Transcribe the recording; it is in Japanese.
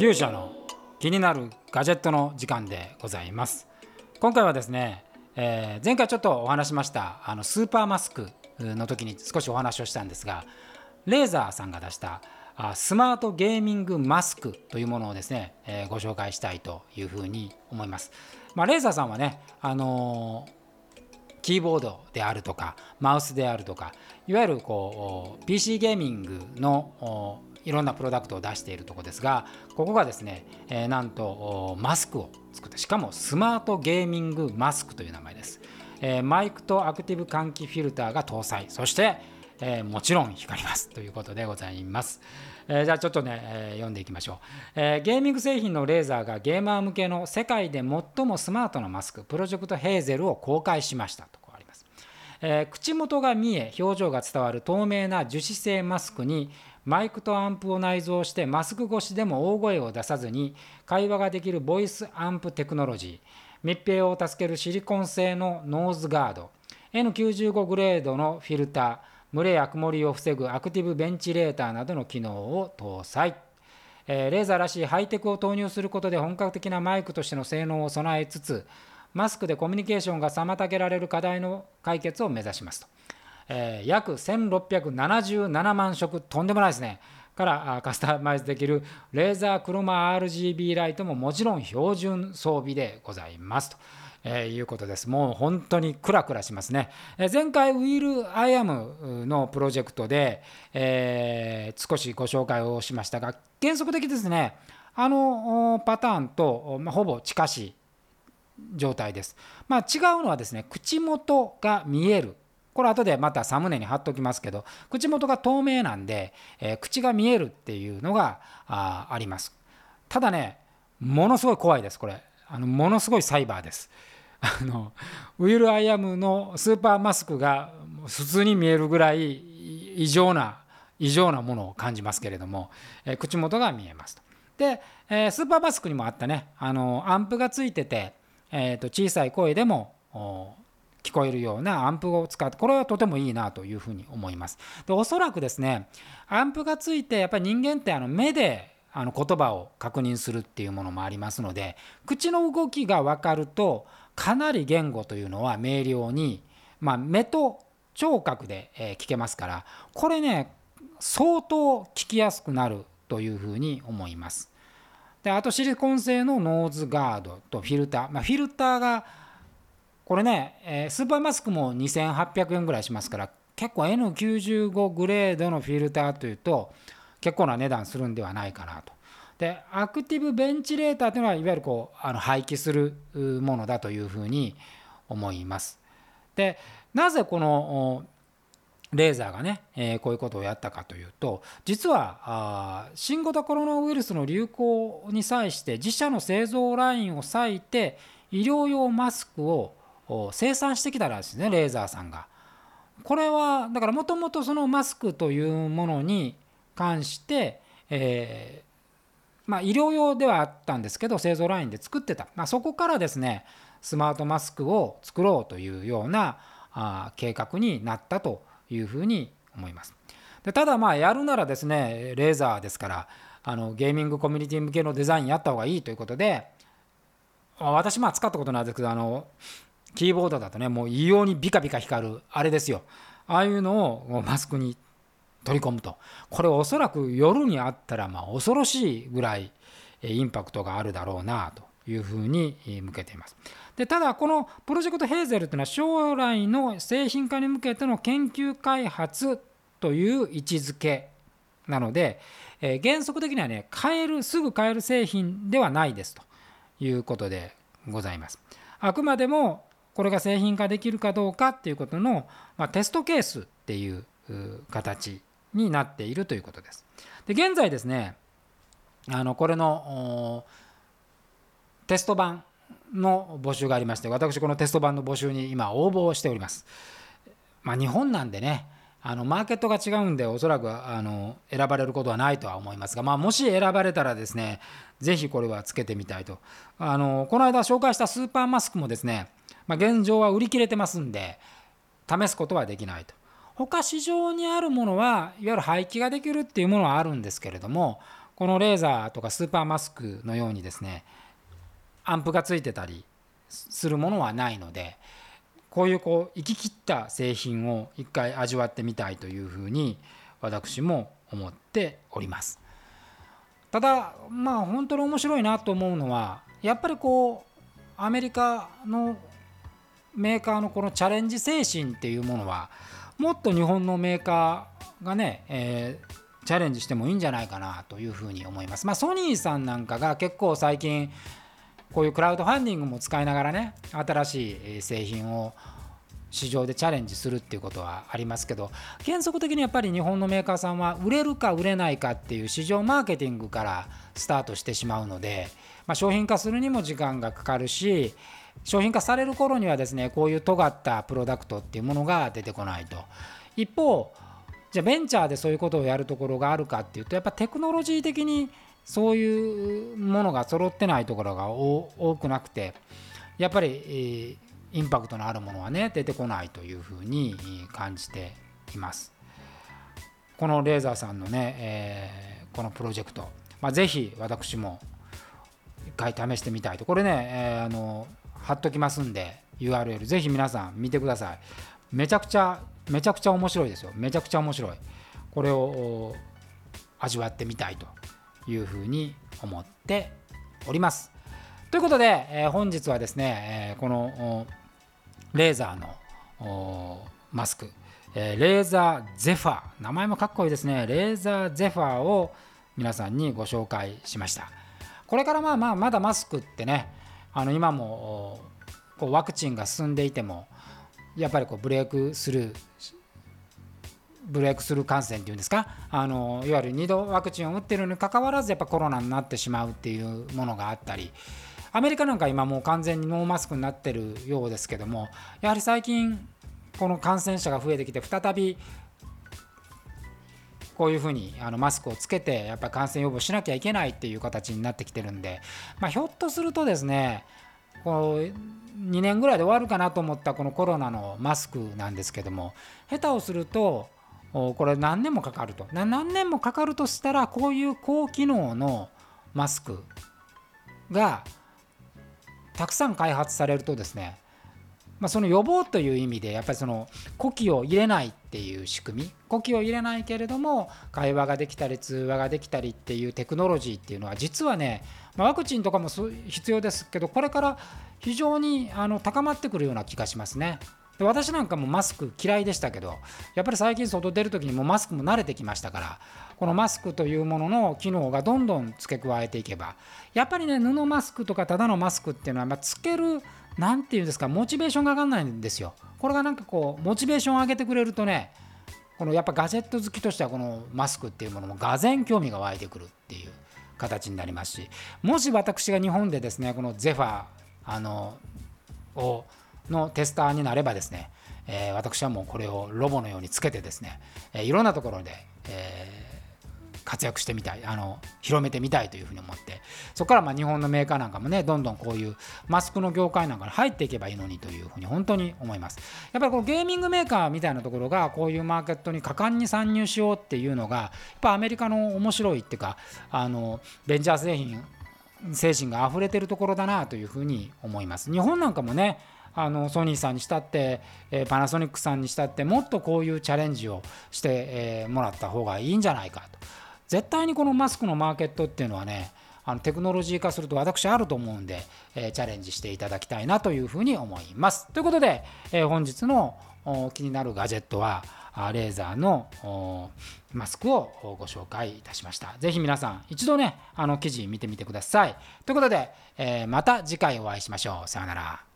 勇者の気になるガジェットの時間でございます今回はですね、えー、前回ちょっとお話しましたあのスーパーマスクの時に少しお話をしたんですがレーザーさんが出したあスマートゲーミングマスクというものをですね、えー、ご紹介したいというふうに思います。まあ、レーザーさんはね、あのー、キーボードであるとかマウスであるとかいわゆるこう PC ゲーミングのいろんなプロダクトを出しているところですがここがですね、えー、なんとマスクを作ってしかもスマートゲーミングマスクという名前です、えー、マイクとアクティブ換気フィルターが搭載。そして、えー、もちろん光りますということでございます、え、じゃあちょっとね、え、読んでいきましょう、え、ゲーミング製品のレーザーがゲーマー向けの世界で最もスマートなマスクプロジェクトヘーゼルを公開しましたとあります、えー、口元が見え表情が伝わる透明な樹脂製マスクにマイクとアンプを内蔵してマスク越しでも大声を出さずに会話ができるボイスアンプテクノロジー密閉を助けるシリコン製のノーズガード N95 グレードのフィルター蒸れや曇りを防ぐアクティブベンチレーターなどの機能を搭載、え、 Razer らしいハイテクを投入することで本格的なマイクとしての性能を備えつつマスクでコミュニケーションが妨げられる課題の解決を目指しますと。えー、約1677万色とんでもないですねからカスタマイズできるレーザークロマ RGB ライトももちろん標準装備でございますと。えー、いうことです。もう本当にクラクラしますね。えー、前回、 will.i.am のプロジェクトで、えー、少しご紹介をしましたが、原則的ですね、あのパターンと、まあ、ほぼ近しい状態です。まあ、違うのはですね、口元が見えるこれ後でまたサムネに貼っときますけど口元が透明なんで、えー、口が見えるっていうのがああります。ただねものすごい怖いですこれ。あのものすごいサイバーです。あの will.i.am のスーパーマスクが普通に見えるぐらい異常な異常なものを感じますけれども、えー、口元が見えますと。で、えー、スーパーマスクにもあったね。あのアンプがついてて、えー、と小さい声でも聞こえるようなアンプを使ってこれはとてもいいなというふうに思います。でおそらくですねアンプがついてやっぱり人間ってあの目であの言葉を確認するっていうものもありますので口の動きが分かるとかなり言語というのは明瞭に、まあ、目と聴覚で聞けますからこれね相当聞きやすくなるというふうに思います。であとシリコン製のノーズガードとフィルター、まあ、フィルターがこれね、えー、スーパーマスクも2800円ぐらいしますから結構 N95 グレードのフィルターというと結構な値段するんではないかなと。でアクティブベンチレーターというのはいわゆるこうあの廃棄するものだというふうに思います。でなぜこのレーザーがね、えー、こういうことをやったかというと実はあ新型コロナウイルスの流行に際して自社の製造ラインを割いて医療用マスクを生産してきたらしいですねレーザーさんが。これはだからもともとそのマスクというものに関して、えー、まあ、医療用ではあったんですけど製造ラインで作ってた、まあ、そこからですねスマートマスクを作ろうというようなあ計画になったというふうに思います。でただまあやるならですねレーザーですからあのゲーミングコミュニティ向けのデザインやった方がいいということで私まあ使ったことないですけどあのキーボードだとねもう異様にビカビカ光るあれですよああいうのをマスクに取り込むとこれおそらく夜にあったらまあ恐ろしいぐらいインパクトがあるだろうなというふうに向けています。でただこのプロジェクトヘーゼルというのは将来の製品化に向けての研究開発という位置づけなので、えー、原則的にはね買えるすぐ買える製品ではないですということでございます。あくまでもこれが製品化できるかどうかっていうことの、まあ、テストケースっていう形になっているということです。で現在ですねあのこれのテスト版の募集がありまして私このテスト版の募集に今応募をしております。まあ、日本なんでねあのマーケットが違うんでおそらくあの選ばれることはないとは思いますが、まあ、もし選ばれたらですね是非これはつけてみたいとあのこの間紹介したスーパーマスクもですねまあ、現状は売り切れてますんで試すことはできないと。他市場にあるものはいわゆる廃棄ができるっていうものはあるんですけれどもこのレーザーとかスーパーマスクのようにですねアンプがついてたりするものはないのでこういうこう行き切った製品を一回味わってみたいというふうに私も思っております。ただまあ本当に面白いなと思うのはやっぱりこうアメリカのメーカーのこのチャレンジ精神っていうものはもっと日本のメーカーがね、えー、チャレンジしてもいいんじゃないかなというふうに思います。まあ、ソニーさんなんかが結構最近こういうクラウドファンディングも使いながらね新しい製品を市場でチャレンジするっていうことはありますけど原則的にやっぱり日本のメーカーさんは売れるか売れないかっていう市場マーケティングからスタートしてしまうので、まあ、商品化するにも時間がかかるし商品化される頃にはですねこういう尖ったプロダクトっていうものが出てこないと一方じゃあベンチャーでそういうことをやるところがあるかっていうとやっぱテクノロジー的にそういうものが揃ってないところが多くなくてやっぱり、インパクトのあるものはね出てこないというふうに感じています。このレーザーさんのね、えー、このプロジェクト、まあ、ぜひ私も一回試してみたいとこれね、えー、あの貼っときますんで URL ぜひ皆さん見てください。めちゃくちゃめちゃくちゃ面白いですよ。めちゃくちゃ面白い。これを味わってみたいというふうに思っております。ということで、えー、本日はですね、えー、このレーザーのマスク、えー、レーザーゼファー名前もかっこいいですね。レーザーゼファーを皆さんにご紹介しました。これからまあまあまだマスクってねあの今もこうワクチンが進んでいてもやっぱりこうブレイクスルーブレイクスルー感染っていうんですか？あのいわゆる2度ワクチンを打ってるにかかわらずやっぱコロナになってしまうっていうものがあったり。アメリカなんか今もう完全にノーマスクになってるようですけどもやはり最近この感染者が増えてきて再びこういうふうにあのマスクをつけてやっぱ感染予防しなきゃいけないっていう形になってきてるんで、まあ、ひょっとするとですねこう2年ぐらいで終わるかなと思ったこのコロナのマスクなんですけども下手をするとこれ何年もかかると。何年もかかるとしたらこういう高機能のマスクがたくさん開発されるとですねまあ、その予防という意味でやっぱりその呼気を入れないっていう仕組み呼気を入れないけれども会話ができたり通話ができたりっていうテクノロジーっていうのは実はね、まあ、ワクチンとかも必要ですけどこれから非常にあの高まってくるような気がしますね。で私なんかもマスク嫌いでしたけどやっぱり最近外出る時にもマスクも慣れてきましたからこのマスクというものの機能がどんどん付け加えていけばやっぱりね布マスクとかただのマスクっていうのは、まあ、つける何て言うんですかモチベーションが上がんないんですよ。これがなんかこうモチベーションを上げてくれるとねこのやっぱガジェット好きとしてはこのマスクっていうものもがぜん興味が湧いてくるっていう形になりますしもし私が日本でですねこのゼファーあのをのテスターになればですね、えー、私はもうこれをロボのようにつけてですね、えー、いろんなところで、えー活躍してみたいあの広めてみたいというふうに思ってそこからまあ日本のメーカーなんかもねどんどんこういうマスクの業界なんかに入っていけばいいのにというふうに本当に思います。やっぱりこのゲーミングメーカーみたいなところがこういうマーケットに果敢に参入しようっていうのがやっぱアメリカの面白いっていうかあのベンチャー製品精神が溢れてるところだなというふうに思います。日本なんかもねあのソニーさんにしたって、え、パナソニックさんにしたってもっとこういうチャレンジをして、え、もらった方がいいんじゃないかと絶対にこのマスクのマーケットっていうのはねあのテクノロジー化すると私あると思うんで、え、チャレンジしていただきたいなというふうに思います。ということで、え、本日の気になるガジェットはレーザーのマスクをご紹介いたしました。ぜひ皆さん一度ねあの記事見てみてください。ということで、え、また次回お会いしましょう。さようなら。